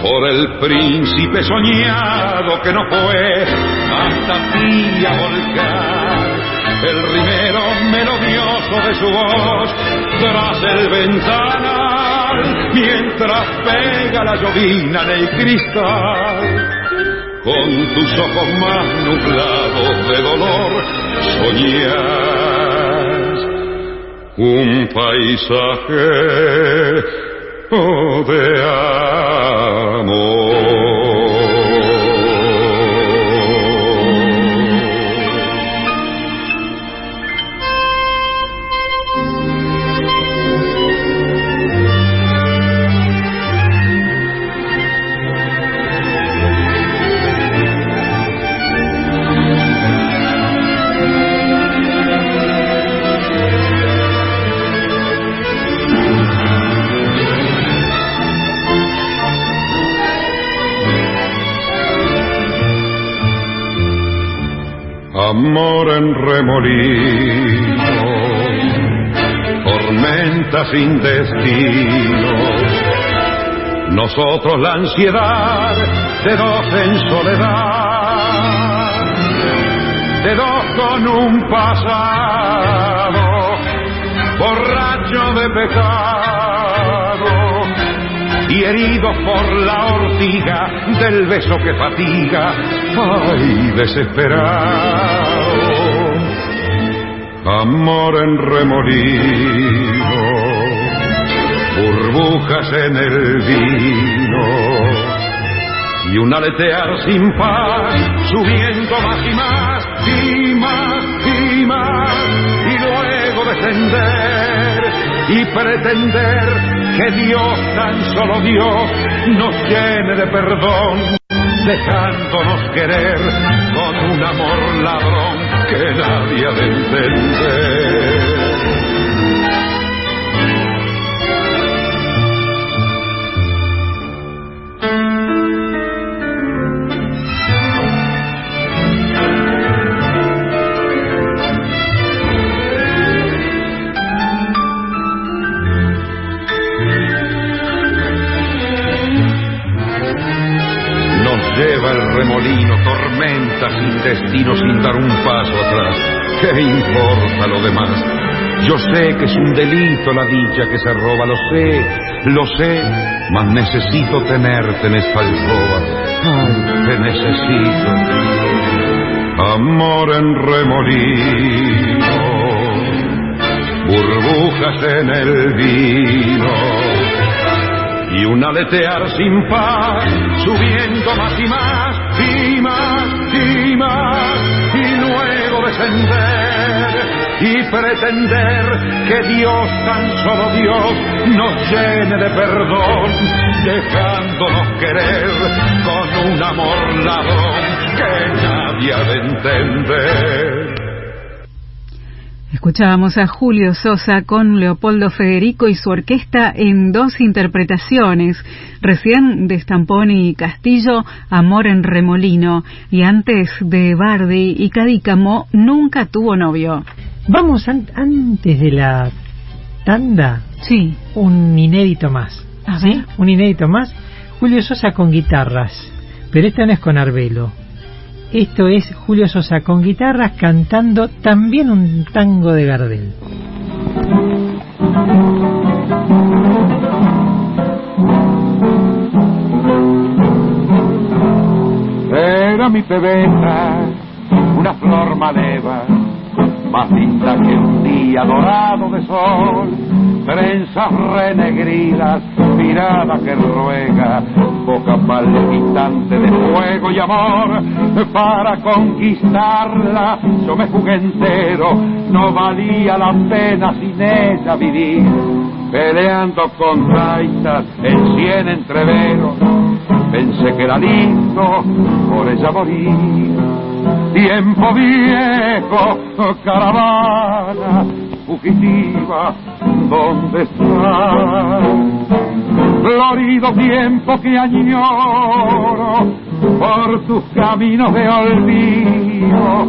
por el príncipe soñado que no fue hasta ti a volcar. El rimero melodioso de su voz tras el ventanal mientras pega la llovina en el cristal. Con tus ojos más nublados de dolor soñas un paisaje de amor. Amor en remolino, tormenta sin destino. Nosotros la ansiedad de dos en soledad, de dos con un pasado, borracho de pecado y herido por la ortiga del beso que fatiga, ay, desesperado, amor en remolino, burbujas en el vino y un aletear sin paz, subiendo más y más, y más y más, y luego descender y pretender que Dios, tan solo Dios, nos llene de perdón, dejándonos querer con un amor ladrón que nadie ha de entender. Sin destino, sin dar un paso atrás. ¿Qué importa lo demás? Yo sé que es un delito la dicha que se roba, lo sé, lo sé, mas necesito tenerte en esta alcoba. Te necesito. Amor en remolino, burbujas en el vino y un aletear sin paz, subiendo más y más y más y más, y luego descender y pretender que Dios, tan solo Dios, nos llene de perdón, dejándonos querer con un amor ladrón que nadie ha de entender. Escuchábamos a Julio Sosa con Leopoldo Federico y su orquesta en dos interpretaciones, recién de Stamponi y Castillo, Amor en Remolino, y antes de Bardi y Cadícamo, Nunca tuvo novio. Vamos an- antes de la tanda. Sí. Un inédito más. A ¿sí? ver. Un inédito más. Julio Sosa con guitarras. Pero esta no es con Arbelo. Esto es Julio Sosa con guitarras cantando también un tango de Gardel. Era mi pebeta, una flor maleva, más linda que un día dorado de sol, trenzas renegridas, mirada que ruega, boca palpitante de fuego y amor, para conquistarla yo me jugué entero, no valía la pena sin ella vivir, peleando con taitas en cien entreveros, pensé que era lindo por ella morir. Tiempo viejo, caravana fugitiva, ¿dónde estás? Florido tiempo que añoro por tus caminos de olvido,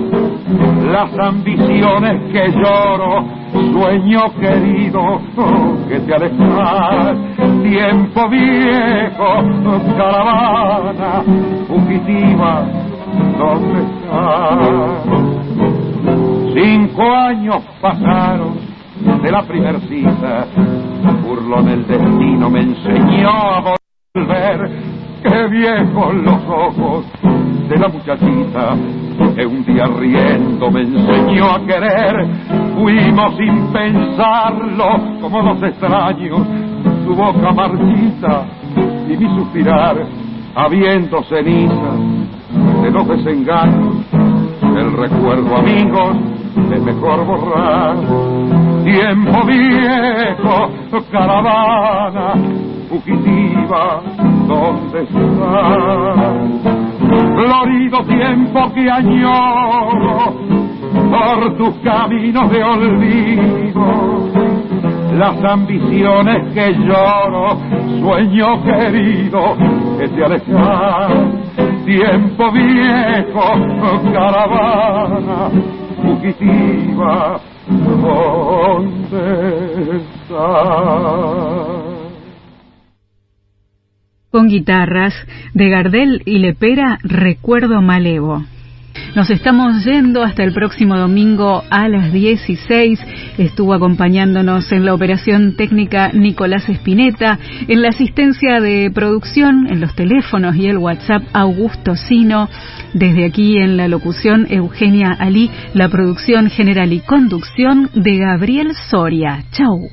las ambiciones que lloro, sueño querido que te alejas. Tiempo viejo, caravana fugitiva, ¿dónde estás? Cinco años pasaron de la primer cita, burlón el destino me enseñó a volver, qué viejos los ojos de la muchachita, que un día riendo me enseñó a querer, fuimos sin pensarlo como dos extraños, su boca marchita y mi suspirar, habiendo cenizas de los desengaños, el recuerdo amigos es mejor borrar. Tiempo viejo, caravana fugitiva, ¿dónde estás? Florido tiempo que añoro por tus caminos de olvido, las ambiciones que lloro, sueño querido que te alejas. Tiempo viejo, caravana fugitiva, ¿dónde estás? Con guitarras de Gardel y Lepera, Recuerdo Malevo. Nos estamos yendo hasta el próximo domingo a las 16. Estuvo acompañándonos en la operación técnica Nicolás Espineta, en la asistencia de producción, en los teléfonos y el WhatsApp Augusto Sino. Desde aquí en la locución Eugenia Ali, la producción general y conducción de Gabriel Soria. Chau.